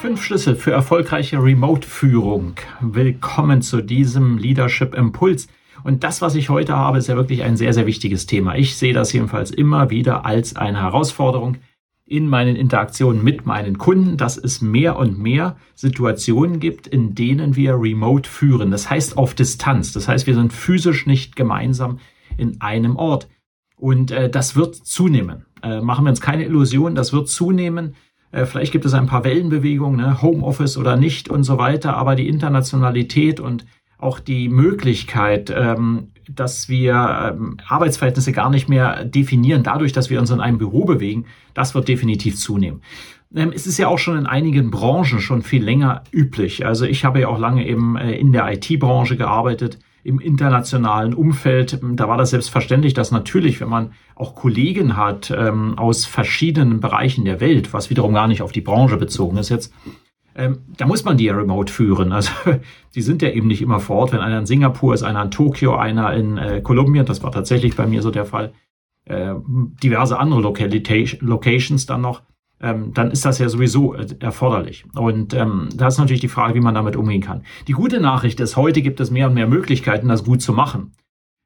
Fünf Schlüssel für erfolgreiche Remote-Führung. Willkommen zu diesem Leadership Impuls. Und das, was ich heute habe, ist ja wirklich ein sehr, sehr wichtiges Thema. Ich sehe das jedenfalls immer wieder als eine Herausforderung in meinen Interaktionen mit meinen Kunden, dass es mehr und mehr Situationen gibt, in denen wir remote führen. Das heißt auf Distanz. Das heißt, wir sind physisch nicht gemeinsam in einem Ort. Und äh, das wird zunehmen. Äh, machen wir uns keine Illusionen, das wird zunehmen. Äh, vielleicht gibt es ein paar Wellenbewegungen, ne? Homeoffice oder nicht und so weiter, aber die Internationalität und auch die Möglichkeit, ähm, dass wir ähm, Arbeitsverhältnisse gar nicht mehr definieren, dadurch, dass wir uns in einem Büro bewegen, das wird definitiv zunehmen. Ähm, es ist ja auch schon in einigen Branchen schon viel länger üblich. Also ich habe ja auch lange eben äh, in der IT-Branche gearbeitet im internationalen Umfeld, da war das selbstverständlich, dass natürlich, wenn man auch Kollegen hat ähm, aus verschiedenen Bereichen der Welt, was wiederum gar nicht auf die Branche bezogen ist jetzt, ähm, da muss man die ja remote führen. Also die sind ja eben nicht immer vor Ort. Wenn einer in Singapur ist, einer in Tokio, einer in äh, Kolumbien, das war tatsächlich bei mir so der Fall, äh, diverse andere Locations dann noch, ähm, dann ist das ja sowieso äh, erforderlich. Und ähm, da ist natürlich die Frage, wie man damit umgehen kann. Die gute Nachricht ist, heute gibt es mehr und mehr Möglichkeiten, das gut zu machen.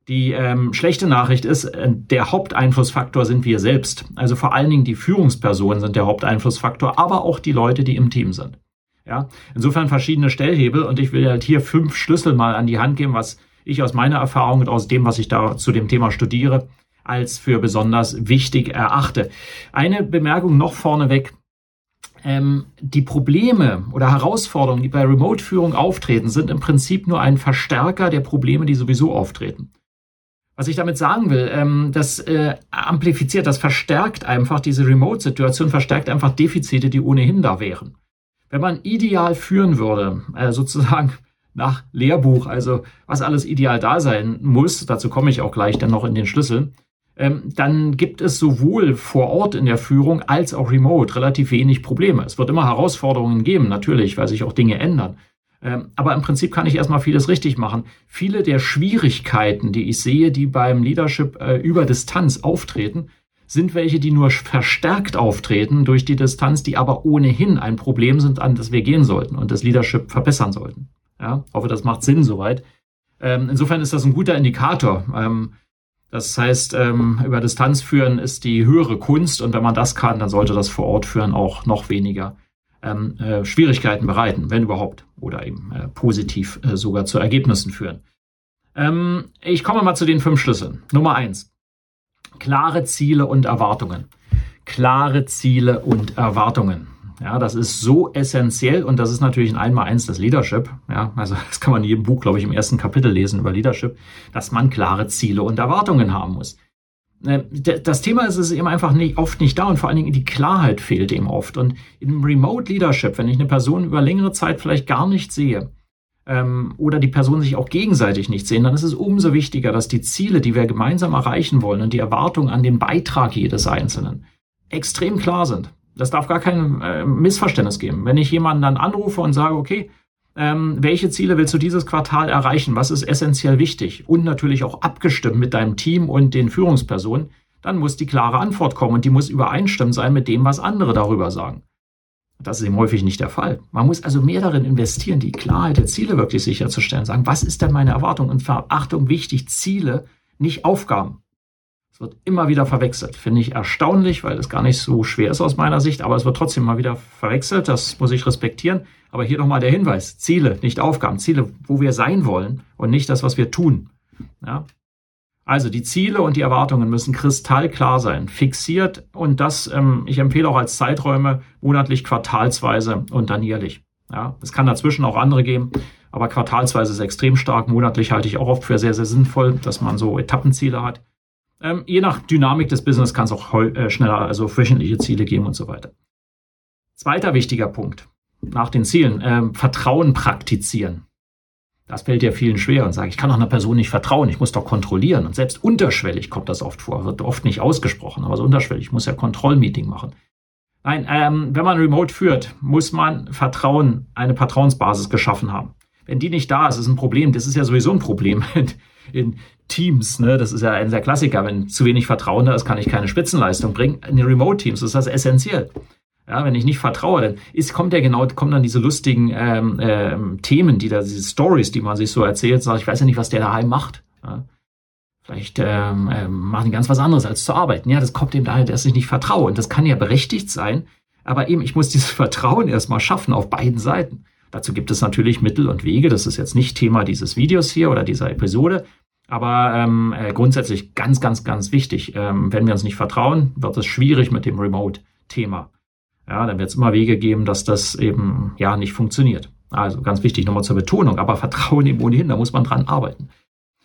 Die ähm, schlechte Nachricht ist, äh, der Haupteinflussfaktor sind wir selbst. Also vor allen Dingen die Führungspersonen sind der Haupteinflussfaktor, aber auch die Leute, die im Team sind. Ja, insofern verschiedene Stellhebel und ich will halt hier fünf Schlüssel mal an die Hand geben, was ich aus meiner Erfahrung und aus dem, was ich da zu dem Thema studiere, als für besonders wichtig erachte. Eine Bemerkung noch vorneweg. Ähm, die Probleme oder Herausforderungen, die bei Remote-Führung auftreten, sind im Prinzip nur ein Verstärker der Probleme, die sowieso auftreten. Was ich damit sagen will, ähm, das äh, amplifiziert, das verstärkt einfach diese Remote-Situation, verstärkt einfach Defizite, die ohnehin da wären. Wenn man ideal führen würde, äh, sozusagen nach Lehrbuch, also was alles ideal da sein muss, dazu komme ich auch gleich dann noch in den Schlüssel, dann gibt es sowohl vor Ort in der Führung als auch remote relativ wenig Probleme. Es wird immer Herausforderungen geben, natürlich, weil sich auch Dinge ändern. Ähm, aber im Prinzip kann ich erstmal vieles richtig machen. Viele der Schwierigkeiten, die ich sehe, die beim Leadership äh, über Distanz auftreten, sind welche, die nur verstärkt auftreten durch die Distanz, die aber ohnehin ein Problem sind, an das wir gehen sollten und das Leadership verbessern sollten. Ja, hoffe, das macht Sinn soweit. Ähm, insofern ist das ein guter Indikator. Das heißt, ähm, über Distanz führen ist die höhere Kunst und wenn man das kann, dann sollte das vor Ort führen auch noch weniger ähm, äh, Schwierigkeiten bereiten, wenn überhaupt, oder eben äh, positiv äh, sogar zu Ergebnissen führen. Ähm, ich komme mal zu den fünf Schlüsseln. Nummer eins. Klare Ziele und Erwartungen. Klare Ziele und Erwartungen. Ja, das ist so essentiell und das ist natürlich ein Einmaleins des Leadership. Ja, also das kann man in jedem Buch, glaube ich, im ersten Kapitel lesen über Leadership, dass man klare Ziele und Erwartungen haben muss. Äh, das Thema ist es eben einfach nicht, oft nicht da und vor allen Dingen die Klarheit fehlt eben oft. Und im Remote Leadership, wenn ich eine Person über längere Zeit vielleicht gar nicht sehe, ähm, oder die Person sich auch gegenseitig nicht sehen, dann ist es umso wichtiger, dass die Ziele, die wir gemeinsam erreichen wollen und die Erwartungen an den Beitrag jedes Einzelnen extrem klar sind. Das darf gar kein äh, Missverständnis geben. Wenn ich jemanden dann anrufe und sage, okay, ähm, welche Ziele willst du dieses Quartal erreichen? Was ist essentiell wichtig? Und natürlich auch abgestimmt mit deinem Team und den Führungspersonen, dann muss die klare Antwort kommen und die muss übereinstimmend sein mit dem, was andere darüber sagen. Das ist eben häufig nicht der Fall. Man muss also mehr darin investieren, die Klarheit der Ziele wirklich sicherzustellen. Sagen, was ist denn meine Erwartung? Und Verachtung wichtig, Ziele, nicht Aufgaben. Es wird immer wieder verwechselt. Finde ich erstaunlich, weil es gar nicht so schwer ist aus meiner Sicht, aber es wird trotzdem mal wieder verwechselt. Das muss ich respektieren. Aber hier nochmal der Hinweis. Ziele, nicht Aufgaben. Ziele, wo wir sein wollen und nicht das, was wir tun. Ja? Also die Ziele und die Erwartungen müssen kristallklar sein, fixiert und das, ähm, ich empfehle auch als Zeiträume monatlich, quartalsweise und dann jährlich. Ja, es kann dazwischen auch andere geben, aber quartalsweise ist extrem stark. Monatlich halte ich auch oft für sehr, sehr sinnvoll, dass man so Etappenziele hat. Ähm, je nach Dynamik des Business kann es auch äh, schneller, also wöchentliche Ziele geben und so weiter. Zweiter wichtiger Punkt nach den Zielen, ähm, Vertrauen praktizieren. Das fällt ja vielen schwer und sagt, ich kann doch einer Person nicht vertrauen, ich muss doch kontrollieren. Und selbst unterschwellig kommt das oft vor, wird oft nicht ausgesprochen, aber so unterschwellig, ich muss ja Kontrollmeeting machen. Nein, ähm, wenn man Remote führt, muss man Vertrauen, eine Vertrauensbasis geschaffen haben. Wenn die nicht da ist, ist ein Problem. Das ist ja sowieso ein Problem in, Teams. Ne? Das ist ja ein der Klassiker. Wenn zu wenig Vertrauen da ist, kann ich keine Spitzenleistung bringen. In den Remote-Teams ist das essentiell. Ja, wenn ich nicht vertraue, dann ist, kommt ja genau, kommen dann diese lustigen ähm, ähm, Themen, die da, diese Stories, die man sich so erzählt, sagt, ich weiß ja nicht, was der daheim macht. Ja? Vielleicht ähm, ähm, machen die ganz was anderes als zu arbeiten. Ja, das kommt eben daher, dass ich nicht vertraue. Und das kann ja berechtigt sein, aber eben, ich muss dieses Vertrauen erstmal schaffen auf beiden Seiten. Dazu gibt es natürlich Mittel und Wege. Das ist jetzt nicht Thema dieses Videos hier oder dieser Episode. Aber ähm, äh, grundsätzlich ganz, ganz, ganz wichtig. Ähm, wenn wir uns nicht vertrauen, wird es schwierig mit dem Remote-Thema. Ja, dann wird es immer Wege geben, dass das eben ja nicht funktioniert. Also ganz wichtig nochmal zur Betonung, aber Vertrauen eben ohnehin, da muss man dran arbeiten.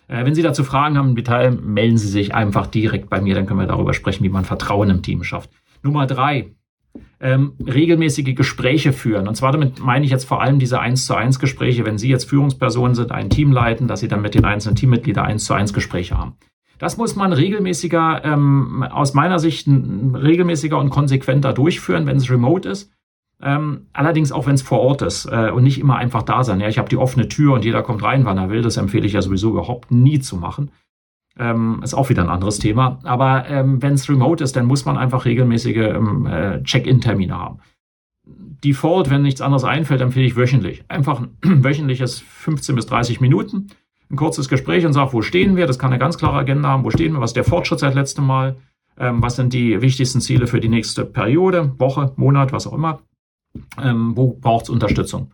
Äh, wenn Sie dazu Fragen haben im Detail, melden Sie sich einfach direkt bei mir, dann können wir darüber sprechen, wie man Vertrauen im Team schafft. Nummer drei, ähm, regelmäßige Gespräche führen. Und zwar damit meine ich jetzt vor allem diese 1 zu 1 Gespräche, wenn Sie jetzt Führungspersonen sind, ein Team leiten, dass Sie dann mit den einzelnen Teammitgliedern 1 zu 1 Gespräche haben. Das muss man regelmäßiger, ähm, aus meiner Sicht regelmäßiger und konsequenter durchführen, wenn es remote ist. Ähm, allerdings auch wenn es vor Ort ist äh, und nicht immer einfach da sein. Ja, ich habe die offene Tür und jeder kommt rein, wann er will. Das empfehle ich ja sowieso überhaupt nie zu machen. Ähm, ist auch wieder ein anderes Thema. Aber ähm, wenn es remote ist, dann muss man einfach regelmäßige ähm, äh, Check-in-Termine haben. Default, wenn nichts anderes einfällt, empfehle ich wöchentlich. Einfach ein wöchentliches 15 bis 30 Minuten ein kurzes Gespräch und sage, wo stehen wir? Das kann eine ganz klare Agenda haben. Wo stehen wir? Was ist der Fortschritt seit letztem Mal? Ähm, was sind die wichtigsten Ziele für die nächste Periode, Woche, Monat, was auch immer? Ähm, wo braucht es Unterstützung?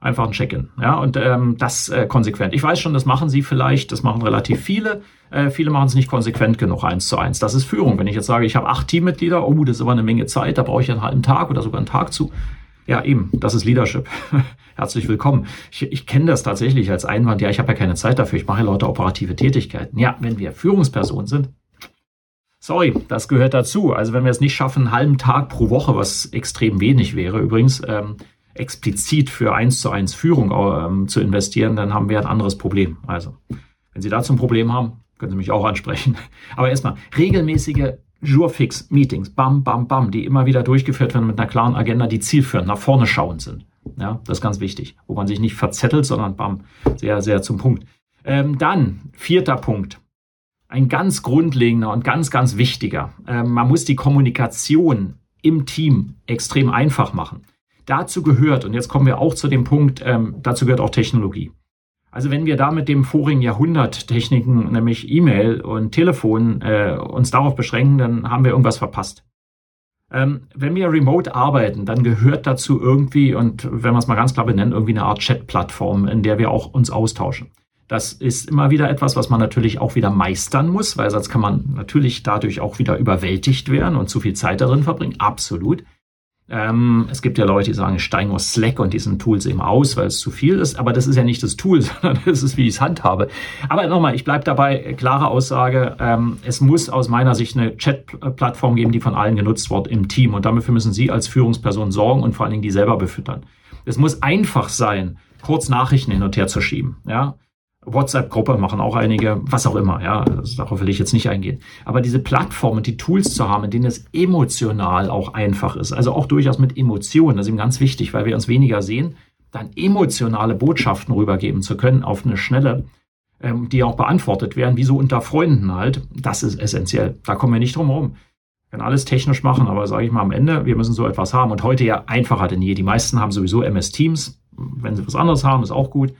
Einfach ein Check-in. Ja, und ähm, das äh, konsequent. Ich weiß schon, das machen Sie vielleicht, das machen relativ viele. Äh, viele machen es nicht konsequent genug, eins zu eins. Das ist Führung. Wenn ich jetzt sage, ich habe acht Teammitglieder, oh, das ist aber eine Menge Zeit, da brauche ich einen halben Tag oder sogar einen Tag zu. Ja, eben, das ist Leadership. Herzlich willkommen. Ich, ich kenne das tatsächlich als Einwand. Ja, ich habe ja keine Zeit dafür. Ich mache ja lauter operative Tätigkeiten. Ja, wenn wir Führungspersonen sind, sorry, das gehört dazu. Also wenn wir es nicht schaffen, einen halben Tag pro Woche, was extrem wenig wäre, übrigens, ähm, explizit für eins zu eins Führung ähm, zu investieren, dann haben wir ein anderes Problem. Also, wenn Sie dazu ein Problem haben, können Sie mich auch ansprechen. Aber erstmal, regelmäßige Jurfix-Meetings, bam, bam, bam, die immer wieder durchgeführt werden mit einer klaren Agenda, die zielführend, nach vorne schauend sind. Ja, das ist ganz wichtig, wo man sich nicht verzettelt, sondern bam, sehr, sehr zum Punkt. Ähm, dann, vierter Punkt. Ein ganz grundlegender und ganz, ganz wichtiger. Ähm, man muss die Kommunikation im Team extrem einfach machen. Dazu gehört, und jetzt kommen wir auch zu dem Punkt, ähm, dazu gehört auch Technologie. Also wenn wir da mit dem vorigen Jahrhundert Techniken, nämlich E-Mail und Telefon, äh, uns darauf beschränken, dann haben wir irgendwas verpasst. Ähm, wenn wir remote arbeiten, dann gehört dazu irgendwie, und wenn man es mal ganz klar benennt, irgendwie eine Art Chat-Plattform, in der wir auch uns austauschen. Das ist immer wieder etwas, was man natürlich auch wieder meistern muss, weil sonst kann man natürlich dadurch auch wieder überwältigt werden und zu viel Zeit darin verbringen. Absolut. Ähm, es gibt ja Leute, die sagen, ich steige aus Slack und diesen Tools eben aus, weil es zu viel ist. Aber das ist ja nicht das Tool, sondern das ist, wie ich es handhabe. Aber nochmal, ich bleibe dabei, klare Aussage. Ähm, es muss aus meiner Sicht eine Chat-Plattform geben, die von allen genutzt wird im Team. Und dafür müssen Sie als Führungsperson sorgen und vor allen Dingen die selber befüttern. Es muss einfach sein, kurz Nachrichten hin und her zu schieben. Ja, WhatsApp-Gruppe machen auch einige, was auch immer, ja, also darauf will ich jetzt nicht eingehen. Aber diese Plattformen, die Tools zu haben, in denen es emotional auch einfach ist, also auch durchaus mit Emotionen, das ist eben ganz wichtig, weil wir uns weniger sehen, dann emotionale Botschaften rübergeben zu können auf eine schnelle, ähm, die auch beantwortet werden, wie so unter Freunden halt, das ist essentiell. Da kommen wir nicht drum herum. Wir können alles technisch machen, aber sage ich mal am Ende, wir müssen so etwas haben und heute ja einfacher denn je. Die meisten haben sowieso MS Teams. Wenn sie was anderes haben, ist auch gut.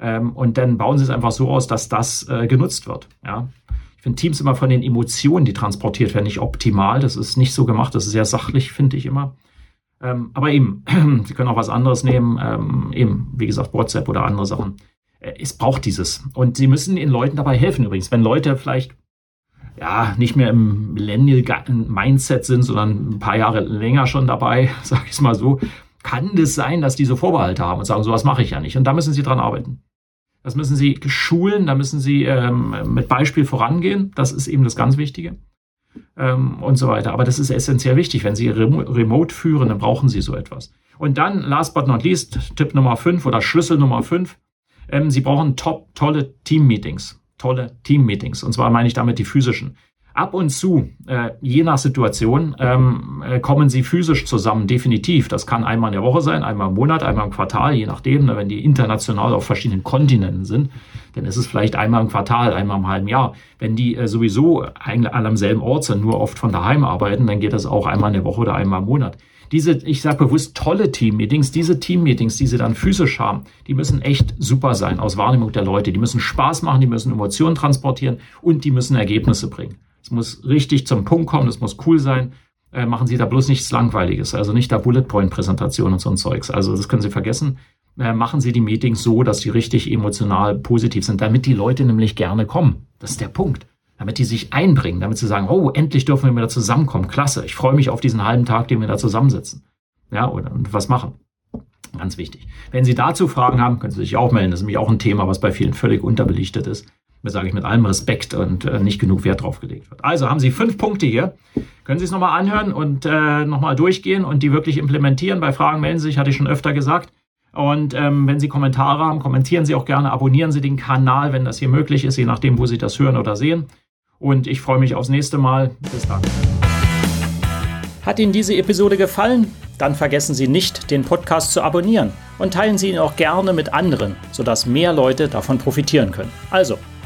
Ähm, und dann bauen sie es einfach so aus, dass das äh, genutzt wird. Ja. Ich finde Teams immer von den Emotionen, die transportiert werden, nicht optimal. Das ist nicht so gemacht. Das ist sehr sachlich, finde ich immer. Ähm, aber eben, Sie können auch was anderes nehmen. Ähm, eben, wie gesagt, WhatsApp oder andere Sachen. Äh, es braucht dieses. Und Sie müssen den Leuten dabei helfen übrigens. Wenn Leute vielleicht ja, nicht mehr im Millennial-Mindset sind, sondern ein paar Jahre länger schon dabei, sage ich es mal so, kann es sein, dass die so Vorbehalte haben und sagen, sowas mache ich ja nicht. Und da müssen sie dran arbeiten. Das müssen Sie schulen, da müssen Sie ähm, mit Beispiel vorangehen. Das ist eben das ganz Wichtige. Ähm, und so weiter. Aber das ist essentiell wichtig. Wenn Sie rem remote führen, dann brauchen Sie so etwas. Und dann, last but not least, Tipp Nummer 5 oder Schlüssel Nummer 5. Ähm, Sie brauchen top, tolle Team-Meetings. Tolle Team-Meetings. Und zwar meine ich damit die physischen. Ab und zu, äh, je nach Situation, ähm, äh, kommen sie physisch zusammen, definitiv. Das kann einmal in der Woche sein, einmal im Monat, einmal im Quartal, je nachdem, ne, wenn die international auf verschiedenen Kontinenten sind, dann ist es vielleicht einmal im Quartal, einmal im halben Jahr. Wenn die äh, sowieso eigentlich alle am selben Ort sind, nur oft von daheim arbeiten, dann geht das auch einmal in der Woche oder einmal im Monat. Diese, ich sage bewusst tolle Team-Meetings, diese Team-Meetings, die sie dann physisch haben, die müssen echt super sein aus Wahrnehmung der Leute. Die müssen Spaß machen, die müssen Emotionen transportieren und die müssen Ergebnisse bringen. Es muss richtig zum Punkt kommen, es muss cool sein. Äh, machen Sie da bloß nichts Langweiliges, also nicht da Bullet Point Präsentation und so ein Zeugs. Also das können Sie vergessen. Äh, machen Sie die Meetings so, dass sie richtig emotional positiv sind, damit die Leute nämlich gerne kommen. Das ist der Punkt. Damit die sich einbringen, damit sie sagen, oh, endlich dürfen wir wieder zusammenkommen. Klasse. Ich freue mich auf diesen halben Tag, den wir da zusammensitzen. Ja, und, und was machen. Ganz wichtig. Wenn Sie dazu Fragen haben, können Sie sich auch melden. Das ist nämlich auch ein Thema, was bei vielen völlig unterbelichtet ist sage ich mit allem Respekt und äh, nicht genug Wert drauf gelegt wird. Also haben Sie fünf Punkte hier. Können Sie es nochmal anhören und äh, nochmal durchgehen und die wirklich implementieren. Bei Fragen melden Sie sich, hatte ich schon öfter gesagt. Und ähm, wenn Sie Kommentare haben, kommentieren Sie auch gerne, abonnieren Sie den Kanal, wenn das hier möglich ist, je nachdem, wo Sie das hören oder sehen. Und ich freue mich aufs nächste Mal. Bis dann. Hat Ihnen diese Episode gefallen? Dann vergessen Sie nicht, den Podcast zu abonnieren und teilen Sie ihn auch gerne mit anderen, sodass mehr Leute davon profitieren können. Also,